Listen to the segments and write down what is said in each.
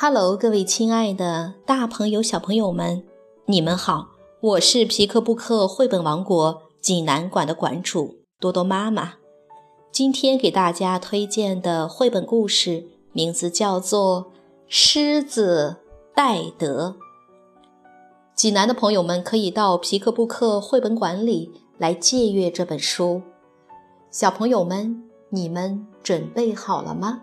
Hello，各位亲爱的大朋友、小朋友们，你们好！我是皮克布克绘本王国济南馆的馆主多多妈妈。今天给大家推荐的绘本故事名字叫做《狮子戴德》。济南的朋友们可以到皮克布克绘本馆里来借阅这本书。小朋友们，你们准备好了吗？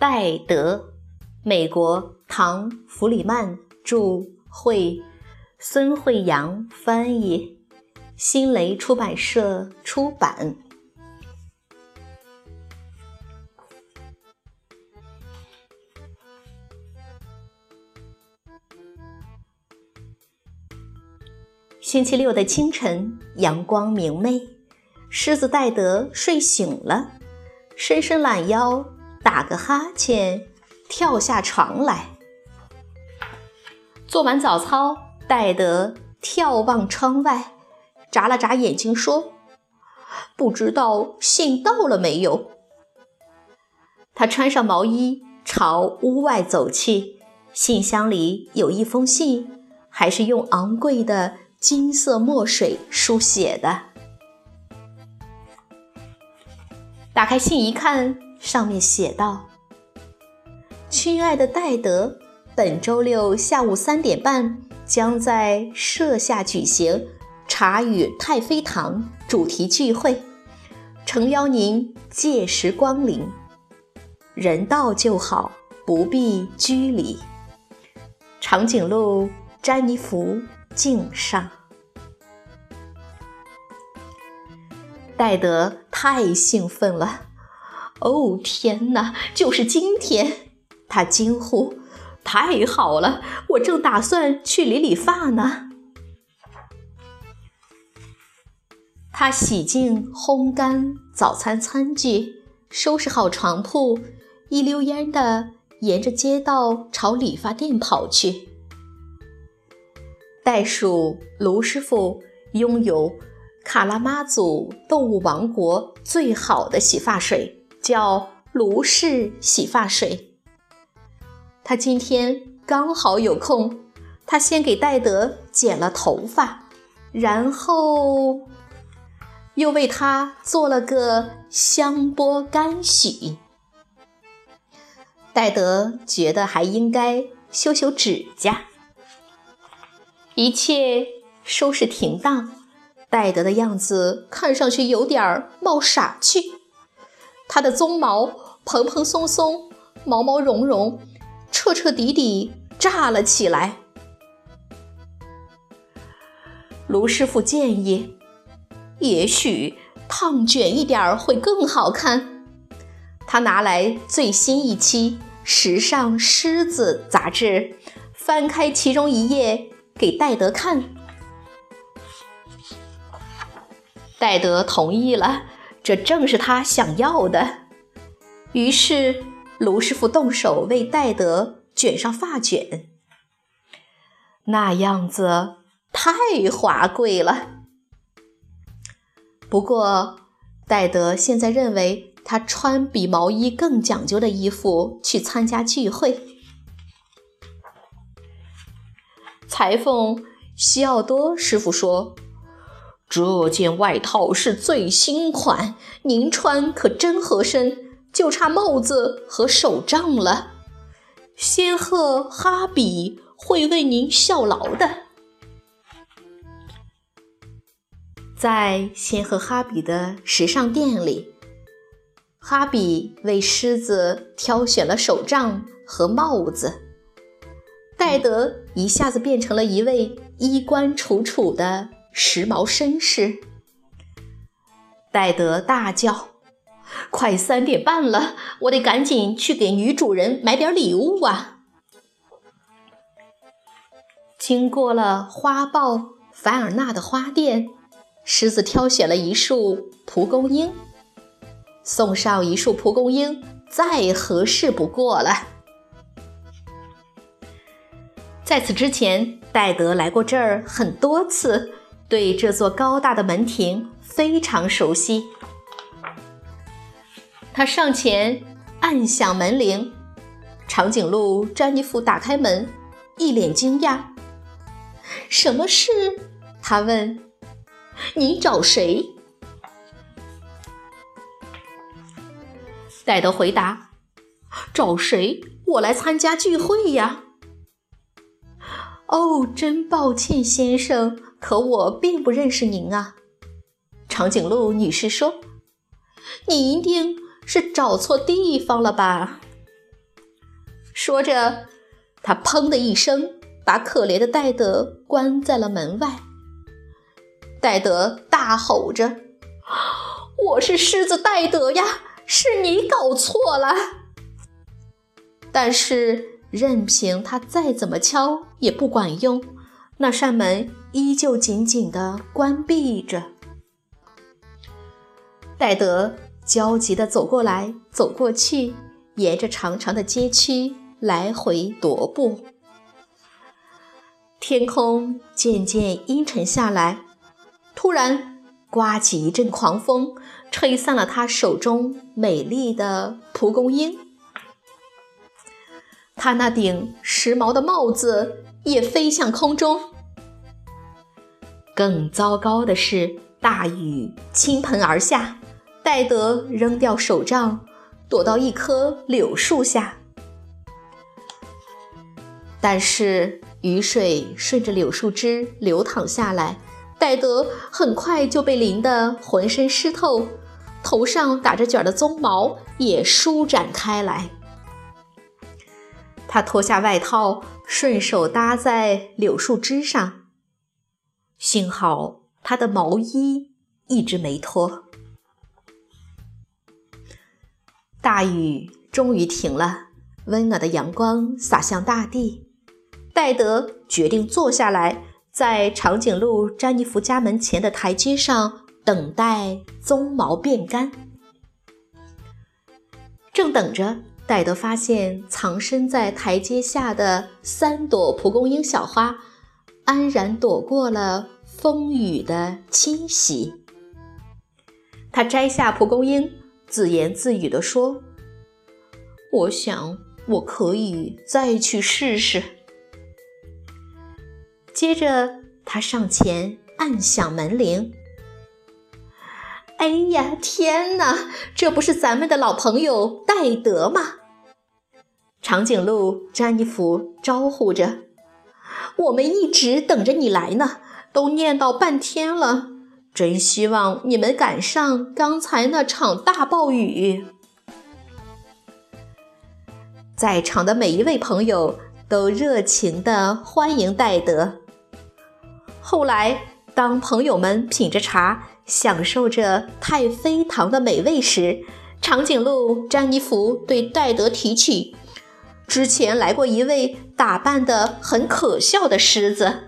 戴德，美国唐·弗里曼著，会，孙慧阳翻译，新蕾出版社出版。星期六的清晨，阳光明媚，狮子戴德睡醒了，伸伸懒腰。打个哈欠，跳下床来。做完早操，戴德眺望窗外，眨了眨眼睛说：“不知道信到了没有。”他穿上毛衣，朝屋外走去。信箱里有一封信，还是用昂贵的金色墨水书写的。打开信一看。上面写道：“亲爱的戴德，本周六下午三点半将在舍下举行茶与太妃糖主题聚会，诚邀您届时光临。人到就好，不必拘礼。长颈鹿詹妮弗敬上。”戴德太兴奋了。哦天哪！就是今天，他惊呼：“太好了！我正打算去理理发呢。”他洗净、烘干早餐餐具，收拾好床铺，一溜烟的沿着街道朝理发店跑去。袋鼠卢师傅拥有卡拉马祖动物王国最好的洗发水。叫卢氏洗发水。他今天刚好有空，他先给戴德剪了头发，然后又为他做了个香波干洗。戴德觉得还应该修修指甲。一切收拾停当，戴德的样子看上去有点冒傻气。它的鬃毛蓬蓬松松，毛毛茸茸，彻彻底底炸了起来。卢师傅建议，也许烫卷一点儿会更好看。他拿来最新一期《时尚狮子》杂志，翻开其中一页给戴德看。戴德同意了。这正是他想要的。于是，卢师傅动手为戴德卷上发卷，那样子太华贵了。不过，戴德现在认为他穿比毛衣更讲究的衣服去参加聚会。裁缝西奥多师傅说。这件外套是最新款，您穿可真合身，就差帽子和手杖了。仙鹤哈比会为您效劳的。在仙鹤哈比的时尚店里，哈比为狮子挑选了手杖和帽子，戴德一下子变成了一位衣冠楚楚的。时髦绅士，戴德大叫：“快三点半了，我得赶紧去给女主人买点礼物啊！”经过了花豹凡尔纳的花店，狮子挑选了一束蒲公英，送上一束蒲公英再合适不过了。在此之前，戴德来过这儿很多次，对这座高大的门庭非常熟悉。他上前按响门铃，长颈鹿詹妮弗打开门，一脸惊讶：“什么事？”他问：“你找谁？”戴德回答：“找谁？我来参加聚会呀。”哦，真抱歉，先生，可我并不认识您啊。”长颈鹿女士说，“你一定是找错地方了吧？”说着，她砰的一声把可怜的戴德关在了门外。戴德大吼着：“我是狮子戴德呀，是你搞错了。”但是。任凭他再怎么敲也不管用，那扇门依旧紧紧地关闭着。戴德焦急地走过来走过去，沿着长长的街区来回踱步。天空渐渐阴沉下来，突然刮起一阵狂风，吹散了他手中美丽的蒲公英。他那顶时髦的帽子也飞向空中。更糟糕的是，大雨倾盆而下，戴德扔掉手杖，躲到一棵柳树下。但是雨水顺着柳树枝流淌下来，戴德很快就被淋得浑身湿透，头上打着卷的鬃毛也舒展开来。他脱下外套，顺手搭在柳树枝上。幸好他的毛衣一直没脱。大雨终于停了，温暖的阳光洒向大地。戴德决定坐下来，在长颈鹿詹妮弗家门前的台阶上等待鬃毛变干。正等着。戴德发现藏身在台阶下的三朵蒲公英小花，安然躲过了风雨的侵袭。他摘下蒲公英，自言自语地说：“我想我可以再去试试。”接着，他上前按响门铃。哎呀，天哪！这不是咱们的老朋友戴德吗？长颈鹿詹妮弗招呼着：“我们一直等着你来呢，都念叨半天了。真希望你们赶上刚才那场大暴雨。”在场的每一位朋友都热情地欢迎戴德。后来，当朋友们品着茶，享受着太妃糖的美味时，长颈鹿詹妮弗对戴德提起。之前来过一位打扮得很可笑的狮子。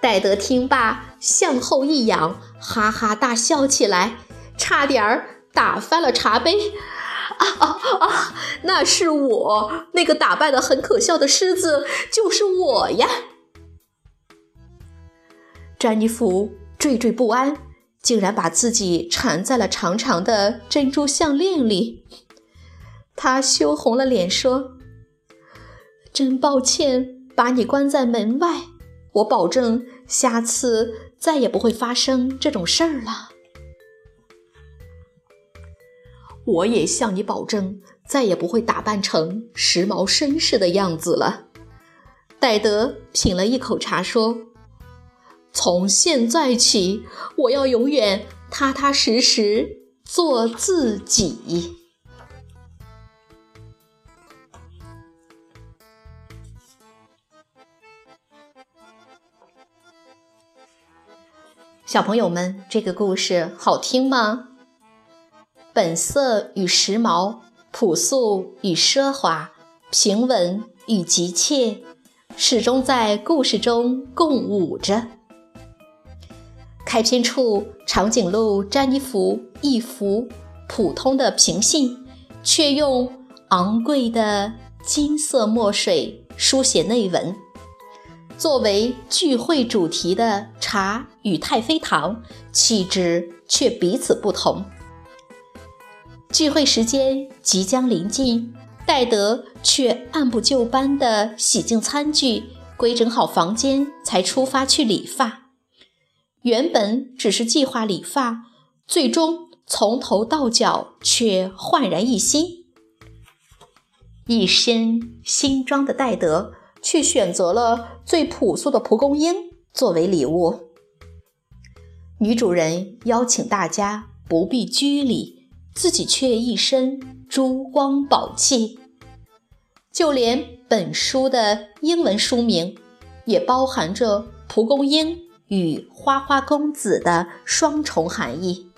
戴德听罢，向后一仰，哈哈大笑起来，差点儿打翻了茶杯。啊啊啊！那是我，那个打扮得很可笑的狮子就是我呀！詹妮弗惴惴不安，竟然把自己缠在了长长的珍珠项链里。他羞红了脸，说：“真抱歉把你关在门外，我保证下次再也不会发生这种事儿了。”我也向你保证，再也不会打扮成时髦绅士的样子了。戴德品了一口茶，说：“从现在起，我要永远踏踏实实做自己。”小朋友们，这个故事好听吗？本色与时髦，朴素与奢华，平稳与急切，始终在故事中共舞着。开篇处，长颈鹿詹妮弗一幅普通的平信，却用昂贵的金色墨水书写内文。作为聚会主题的茶与太妃糖，气质却彼此不同。聚会时间即将临近，戴德却按部就班地洗净餐具，规整好房间，才出发去理发。原本只是计划理发，最终从头到脚却焕然一新。一身新装的戴德却选择了最朴素的蒲公英作为礼物。女主人邀请大家不必拘礼，自己却一身珠光宝气。就连本书的英文书名，也包含着蒲公英。与花花公子的双重含义。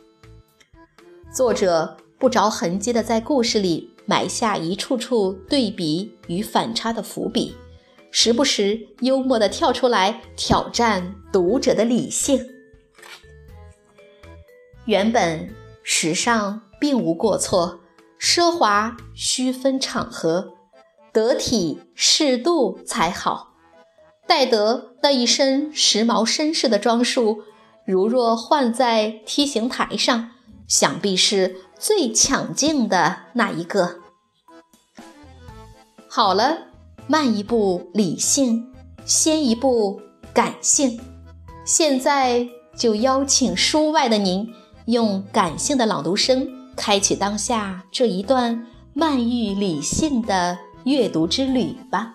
作者不着痕迹地在故事里埋下一处处对比与反差的伏笔，时不时幽默地跳出来挑战读者的理性。原本时尚并无过错，奢华需分场合，得体适度才好。戴德那一身时髦绅士的装束，如若换在梯形台上，想必是最抢镜的那一个。好了，慢一步理性，先一步感性。现在就邀请书外的您，用感性的朗读声，开启当下这一段漫郁理性的阅读之旅吧。